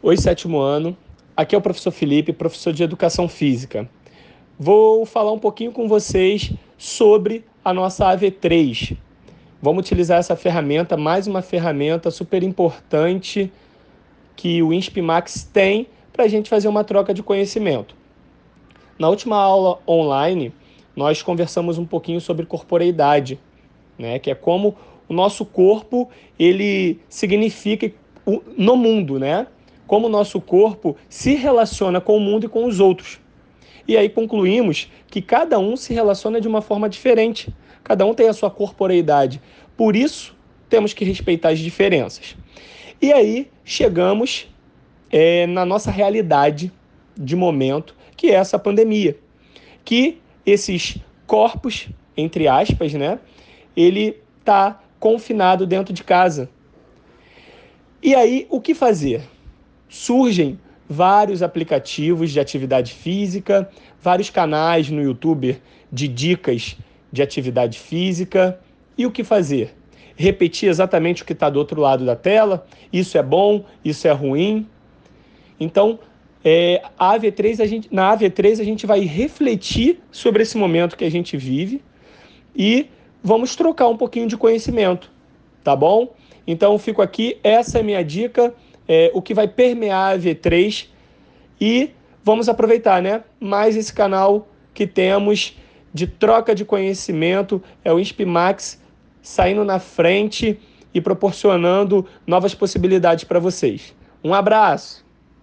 Oi, sétimo ano. Aqui é o professor Felipe, professor de Educação Física. Vou falar um pouquinho com vocês sobre a nossa AV3. Vamos utilizar essa ferramenta, mais uma ferramenta super importante que o INSPMAX tem para a gente fazer uma troca de conhecimento. Na última aula online, nós conversamos um pouquinho sobre corporeidade, né, que é como o nosso corpo ele significa no mundo, né? Como o nosso corpo se relaciona com o mundo e com os outros. E aí concluímos que cada um se relaciona de uma forma diferente, cada um tem a sua corporeidade. Por isso, temos que respeitar as diferenças. E aí chegamos é, na nossa realidade de momento, que é essa pandemia. Que esses corpos, entre aspas, né, ele está confinado dentro de casa. E aí, o que fazer? Surgem vários aplicativos de atividade física, vários canais no YouTube de dicas de atividade física. E o que fazer? Repetir exatamente o que está do outro lado da tela? Isso é bom? Isso é ruim? Então, é, a AV3, a gente, na AV3 a gente vai refletir sobre esse momento que a gente vive e vamos trocar um pouquinho de conhecimento, tá bom? Então, fico aqui, essa é a minha dica é, o que vai permear a V3 e vamos aproveitar, né? Mais esse canal que temos de troca de conhecimento é o INSPMAX saindo na frente e proporcionando novas possibilidades para vocês. Um abraço!